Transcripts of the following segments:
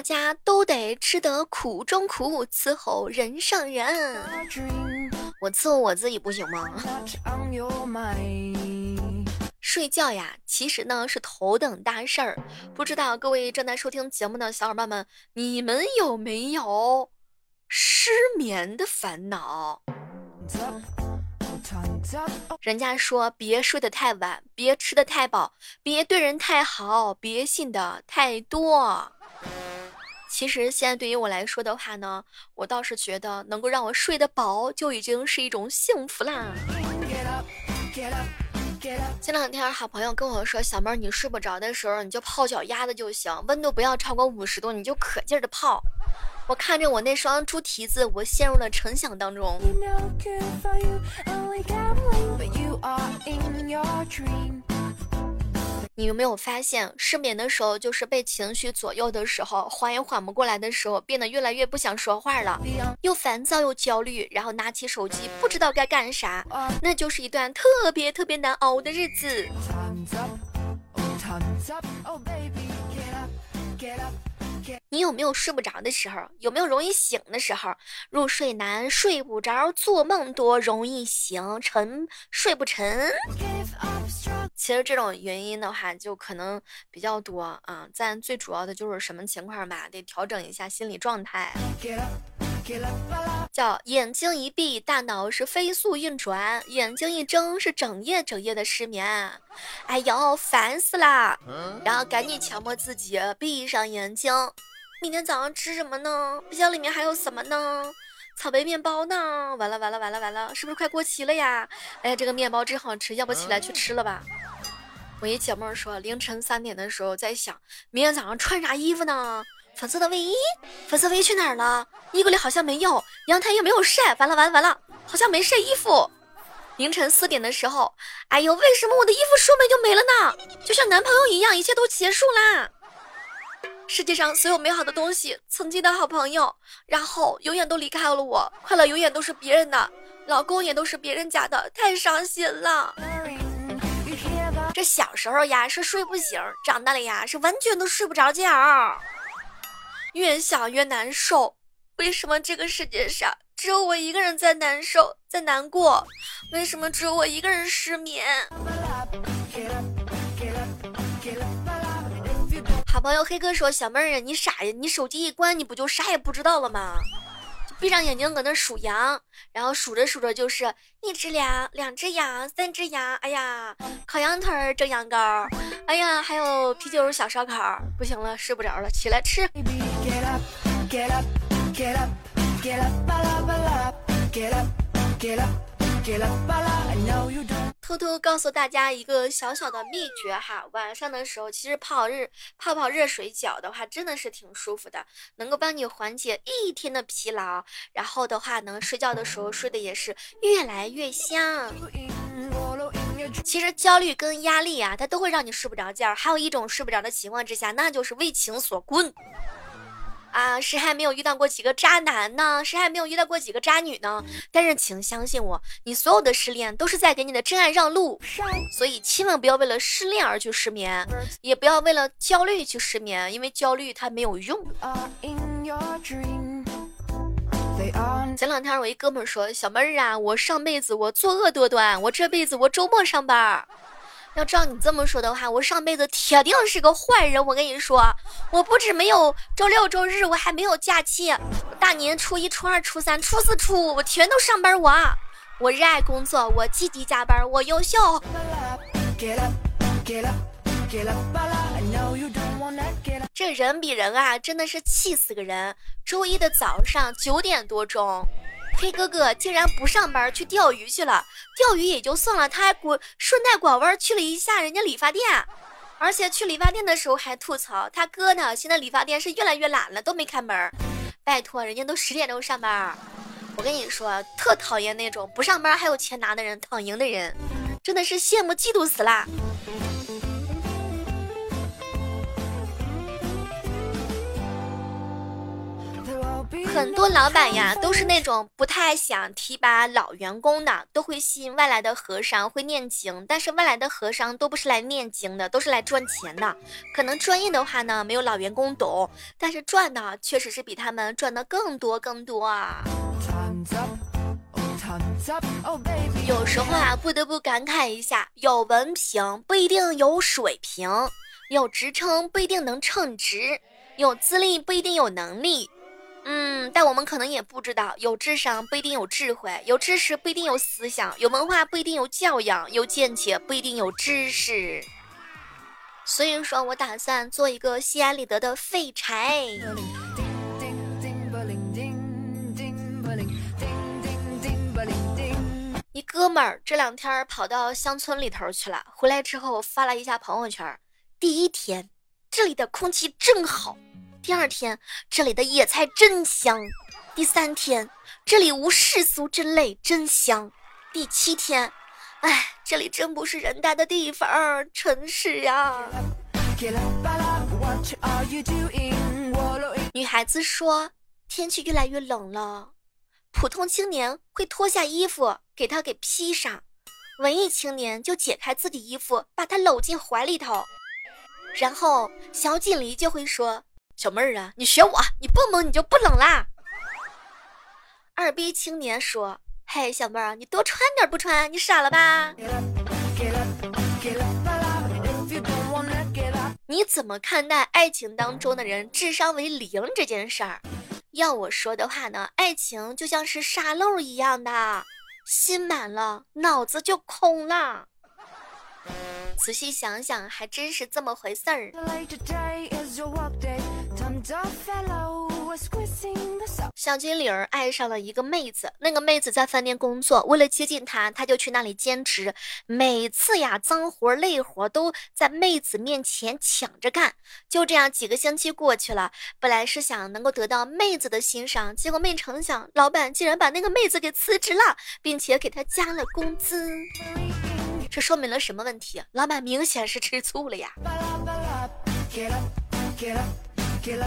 大家都得吃得苦中苦，伺候人上人。我伺候我自己不行吗？睡觉呀，其实呢是头等大事儿。不知道各位正在收听节目的小伙伴们，你们有没有失眠的烦恼？人家说别睡得太晚，别吃得太饱，别对人太好，别信的太多。其实现在对于我来说的话呢，我倒是觉得能够让我睡得饱就已经是一种幸福啦。前两天好朋友跟我说，小妹儿你睡不着的时候你就泡脚丫子就行，温度不要超过五十度，你就可劲儿的泡。我看着我那双猪蹄子，我陷入了沉想当中。你有没有发现，失眠的时候就是被情绪左右的时候，缓也缓不过来的时候，变得越来越不想说话了，又烦躁又焦虑，然后拿起手机不知道该干啥，那就是一段特别特别难熬的日子。你有没有睡不着的时候？有没有容易醒的时候？入睡难，睡不着，做梦多，容易醒，沉睡不沉。其实这种原因的话，就可能比较多啊。但最主要的就是什么情况吧？得调整一下心理状态。叫眼睛一闭，大脑是飞速运转；眼睛一睁，是整夜整夜的失眠。哎呦，烦死啦！然后赶紧强迫自己闭上眼睛。明天早上吃什么呢？冰箱里面还有什么呢？草莓面包呢？完了完了完了完了，是不是快过期了呀？哎呀，这个面包真好吃，要不起来去吃了吧？我一姐妹说，凌晨三点的时候在想，明天早上穿啥衣服呢？粉色的卫衣，粉色卫衣去哪儿了？衣柜里好像没有，阳台也没有晒。完了完了完了，好像没晒衣服。凌晨四点的时候，哎呦，为什么我的衣服说没就没了呢？就像男朋友一样，一切都结束啦。世界上所有美好的东西，曾经的好朋友，然后永远都离开了我，快乐永远都是别人的，老公也都是别人家的，太伤心了。这小时候呀是睡不醒，长大了呀是完全都睡不着觉。越想越难受，为什么这个世界上只有我一个人在难受，在难过？为什么只有我一个人失眠？好朋友黑哥说：“小妹儿啊，你傻呀？你手机一关，你不就啥也不知道了吗？闭上眼睛搁那数羊，然后数着数着就是一只羊，两只羊，三只羊。哎呀，烤羊腿儿，蒸羊羔。哎呀，还有啤酒小烧烤。不行了，睡不着了，起来吃。”偷偷告诉大家一个小小的秘诀哈，晚上的时候其实泡热泡泡热水脚的话，真的是挺舒服的，能够帮你缓解一天的疲劳，然后的话呢，睡觉的时候睡得也是越来越香。其实焦虑跟压力啊，它都会让你睡不着觉。还有一种睡不着的情况之下，那就是为情所困。啊，谁还没有遇到过几个渣男呢？谁还没有遇到过几个渣女呢？但是请相信我，你所有的失恋都是在给你的真爱让路，所以千万不要为了失恋而去失眠，也不要为了焦虑去失眠，因为焦虑它没有用。前两天我一哥们说，小妹儿啊，我上辈子我作恶多端，我这辈子我周末上班。要照你这么说的话，我上辈子铁定是个坏人。我跟你说，我不止没有周六周日，我还没有假期。大年初一、初二、初三、初四、初五，我全都上班。我，我热爱工作，我积极加班，我优秀。这人比人啊，真的是气死个人。周一的早上九点多钟。黑哥哥竟然不上班去钓鱼去了，钓鱼也就算了，他还拐顺带拐弯去了一下人家理发店，而且去理发店的时候还吐槽他哥呢。现在理发店是越来越懒了，都没开门。拜托，人家都十点钟上班。我跟你说，特讨厌那种不上班还有钱拿的人，躺赢的人，真的是羡慕嫉妒死啦。很多老板呀，都是那种不太想提拔老员工的，都会吸引外来的和尚会念经，但是外来的和尚都不是来念经的，都是来赚钱的。可能专业的话呢，没有老员工懂，但是赚的确实是比他们赚的更多更多啊。有时候啊，不得不感慨一下，有文凭不一定有水平，有职称不一定能称职，有资历不一定有能力。嗯，但我们可能也不知道，有智商不一定有智慧，有知识不一定有思想，有文化不一定有教养，有见解不一定有知识。所以说我打算做一个心安理得的废柴。一哥们儿这两天跑到乡村里头去了，回来之后发了一下朋友圈。第一天，这里的空气真好。第二天，这里的野菜真香；第三天，这里无世俗之类，真香；第七天，哎，这里真不是人待的地方，城市呀。女孩子说，天气越来越冷了，普通青年会脱下衣服给他给披上，文艺青年就解开自己衣服把他搂进怀里头，然后小锦鲤就会说。小妹儿啊，你学我，你蹦蹦你就不冷啦。二逼青年说：“嘿，小妹儿，你多穿点不穿？你傻了吧？”你怎么看待爱情当中的人智商为零这件事儿？要我说的话呢，爱情就像是沙漏一样的，心满了，脑子就空了。仔细想想，还真是这么回事儿。小精灵爱上了一个妹子，那个妹子在饭店工作，为了接近她，他就去那里兼职。每次呀，脏活累活都在妹子面前抢着干。就这样，几个星期过去了，本来是想能够得到妹子的欣赏，结果没成想，老板竟然把那个妹子给辞职了，并且给她加了工资。这说明了什么问题？老板明显是吃醋了呀。前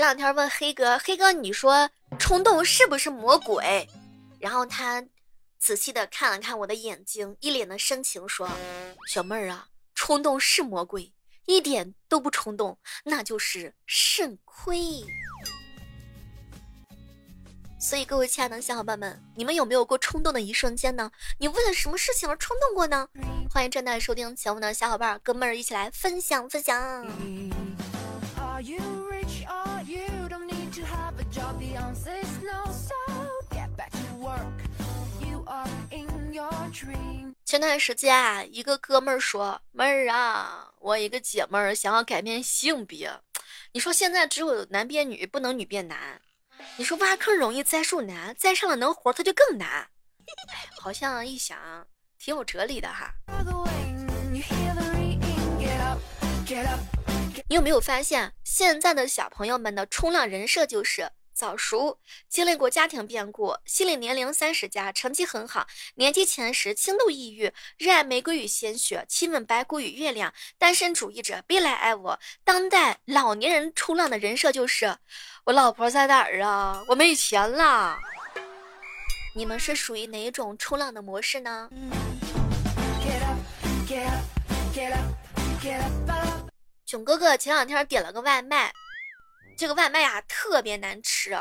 两天问黑哥，黑哥你说冲动是不是魔鬼？然后他仔细的看了看我的眼睛，一脸的深情说：“小妹儿啊，冲动是魔鬼，一点都不冲动，那就是肾亏。”所以，各位亲爱的小伙伴们，你们有没有过冲动的一瞬间呢？你为了什么事情而冲动过呢？欢迎正在收听节目的小伙伴、哥们儿一起来分享分享。前段时间啊，一个哥们儿说：“妹儿啊，我一个姐们儿想要改变性别，你说现在只有男变女，不能女变男。”你说挖坑容易栽树难，栽上了能活，它就更难。哎，好像一想挺有哲理的哈。你有没有发现，现在的小朋友们的冲浪人设就是早熟，经历过家庭变故，心理年龄三十加，成绩很好，年级前十，轻度抑郁，热爱玫瑰与鲜血，亲吻白骨与月亮，单身主义者，别来爱我。当代老年人冲浪的人设就是。我老婆在哪儿啊？我没钱了。你们是属于哪一种冲浪的模式呢？嗯囧哥哥前两天点了个外卖，这个外卖啊特别难吃，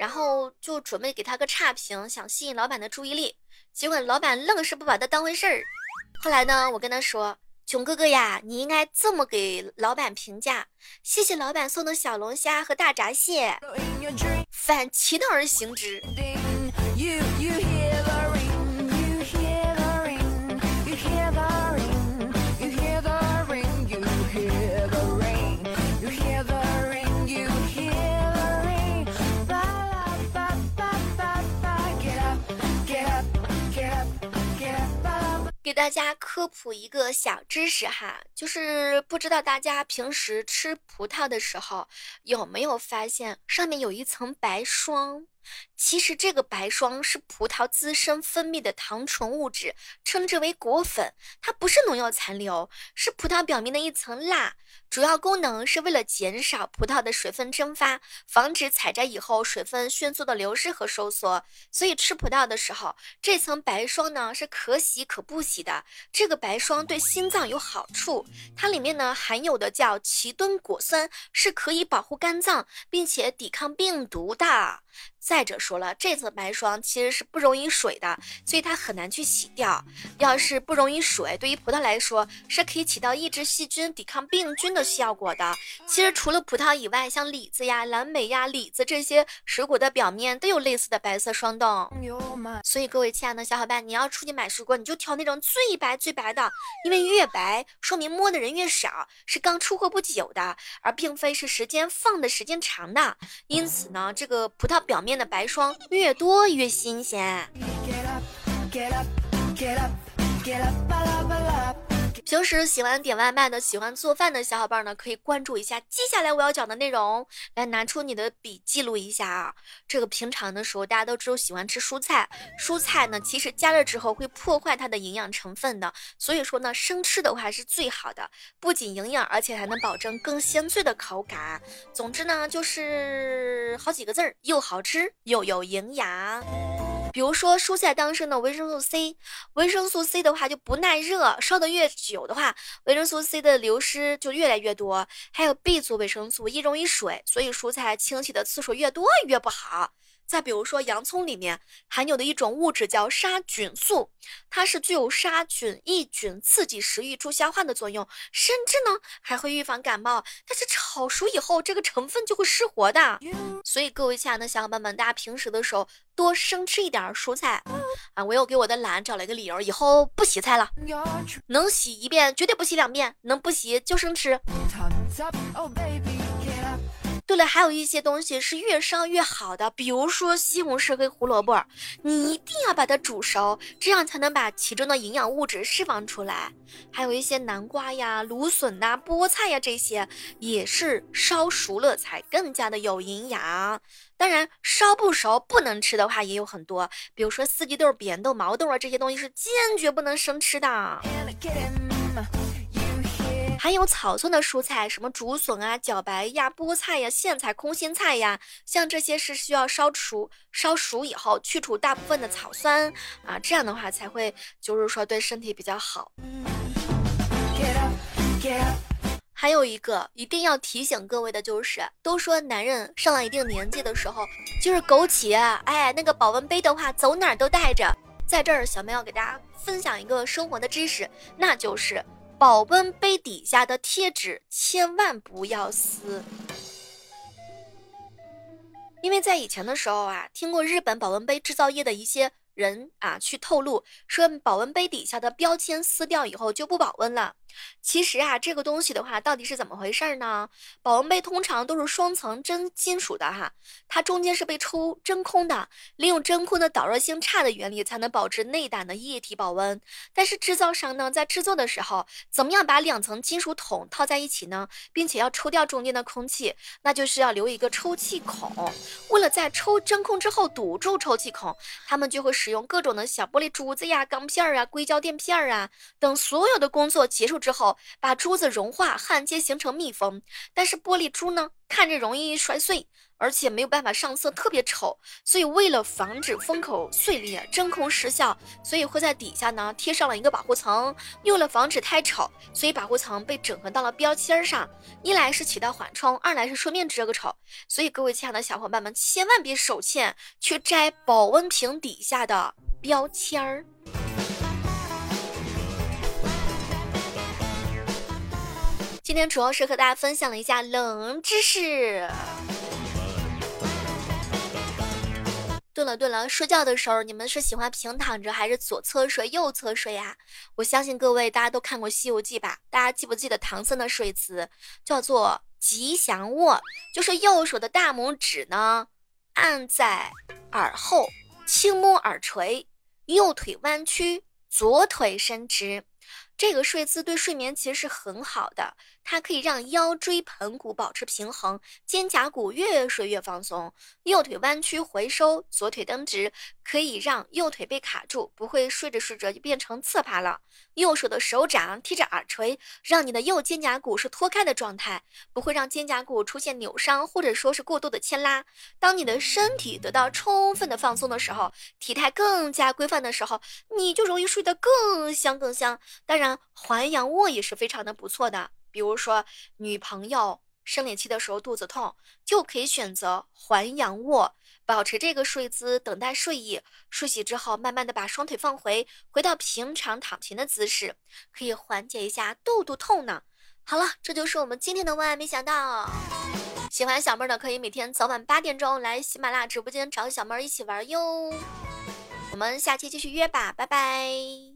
然后就准备给他个差评，想吸引老板的注意力，结果老板愣是不把他当回事儿。后来呢，我跟他说。囧哥哥呀，你应该这么给老板评价：谢谢老板送的小龙虾和大闸蟹，反其道而行之。大家科普一个小知识哈，就是不知道大家平时吃葡萄的时候有没有发现上面有一层白霜？其实这个白霜是葡萄自身分泌的糖醇物质，称之为果粉，它不是农药残留，是葡萄表面的一层蜡。主要功能是为了减少葡萄的水分蒸发，防止采摘以后水分迅速的流失和收缩。所以吃葡萄的时候，这层白霜呢是可洗可不洗的。这个白霜对心脏有好处，它里面呢含有的叫奇敦果酸，是可以保护肝脏并且抵抗病毒的。再者说了，这层白霜其实是不溶于水的，所以它很难去洗掉。要是不溶于水，对于葡萄来说是可以起到抑制细菌、抵抗病菌的效果的。其实除了葡萄以外，像李子呀、蓝莓呀、李子这些水果的表面都有类似的白色霜冻。所以各位亲爱的小伙伴，你要出去买水果，你就挑那种最白最白的，因为越白说明摸的人越少，是刚出货不久的，而并非是时间放的时间长的。因此呢，这个葡萄表面。的白霜越多越新鲜。平时喜欢点外卖的、喜欢做饭的小伙伴呢，可以关注一下接下来我要讲的内容，来拿出你的笔记录一下啊。这个平常的时候，大家都知道喜欢吃蔬菜，蔬菜呢其实加热之后会破坏它的营养成分的，所以说呢生吃的话是最好的，不仅营养，而且还能保证更鲜脆的口感。总之呢就是好几个字儿，又好吃又有营养。比如说蔬菜当中的维生素 C，维生素 C 的话就不耐热，烧的越久的话，维生素 C 的流失就越来越多。还有 B 族维生素易溶于水，所以蔬菜清洗的次数越多越不好。再比如说，洋葱里面含有的一种物质叫杀菌素，它是具有杀菌、抑菌、刺激食欲、助消化的作用，甚至呢还会预防感冒。但是炒熟以后，这个成分就会失活的。所以各位亲爱的小伙伴们，大家平时的时候多生吃一点蔬菜啊！我又给我的懒找了一个理由，以后不洗菜了，能洗一遍绝对不洗两遍，能不洗就生吃。对了，还有一些东西是越烧越好的，比如说西红柿和胡萝卜，你一定要把它煮熟，这样才能把其中的营养物质释放出来。还有一些南瓜呀、芦笋呐、菠菜呀，这些也是烧熟了才更加的有营养。当然，烧不熟不能吃的话也有很多，比如说四季豆、扁豆、毛豆啊，这些东西是坚决不能生吃的。含有草酸的蔬菜，什么竹笋啊、茭白呀、菠菜呀、苋菜、空心菜呀，像这些是需要烧熟，烧熟以后去除大部分的草酸啊，这样的话才会就是说对身体比较好。还有一个一定要提醒各位的就是，都说男人上了一定年纪的时候就是枸杞，哎，那个保温杯的话走哪儿都带着。在这儿，小妹要给大家分享一个生活的知识，那就是。保温杯底下的贴纸千万不要撕，因为在以前的时候啊，听过日本保温杯制造业的一些。人啊，去透露说保温杯底下的标签撕掉以后就不保温了。其实啊，这个东西的话，到底是怎么回事呢？保温杯通常都是双层真金属的哈，它中间是被抽真空的，利用真空的导热性差的原理才能保持内胆的液体保温。但是制造商呢，在制作的时候，怎么样把两层金属桶套在一起呢？并且要抽掉中间的空气，那就是要留一个抽气孔。为了在抽真空之后堵住抽气孔，他们就会。使用各种的小玻璃珠子呀、钢片儿啊、硅胶垫片儿啊等所有的工作结束之后，把珠子融化焊接形成密封。但是玻璃珠呢，看着容易摔碎，而且没有办法上色，特别丑。所以为了防止封口碎裂、真空失效，所以会在底下呢贴上了一个保护层。为了防止太丑，所以保护层被整合到了标签上。一来是起到缓冲，二来是顺便遮个丑。所以各位亲爱的小伙伴们，千万别手欠去摘保温瓶底下的。标签儿。今天主要是和大家分享了一下冷知识。对了对了，睡觉的时候你们是喜欢平躺着还是左侧睡右侧睡呀？我相信各位大家都看过《西游记》吧？大家记不记得唐僧的睡姿叫做吉祥卧？就是右手的大拇指呢按在耳后。轻摸耳垂，右腿弯曲，左腿伸直。这个睡姿对睡眠其实是很好的，它可以让腰椎盆骨保持平衡，肩胛骨越睡越放松。右腿弯曲回收，左腿蹬直，可以让右腿被卡住，不会睡着睡着就变成侧趴了。右手的手掌贴着耳垂，让你的右肩胛骨是脱开的状态，不会让肩胛骨出现扭伤或者说是过度的牵拉。当你的身体得到充分的放松的时候，体态更加规范的时候，你就容易睡得更香更香。当然，环仰卧也是非常的不错的。比如说，女朋友生理期的时候肚子痛，就可以选择环仰卧，保持这个睡姿，等待睡意。睡醒之后，慢慢的把双腿放回，回到平常躺平的姿势，可以缓解一下肚肚痛呢。好了，这就是我们今天的万万没想到。喜欢小妹儿的可以每天早晚八点钟来喜马拉雅直播间找小妹儿一起玩哟。我们下期继续约吧，拜拜。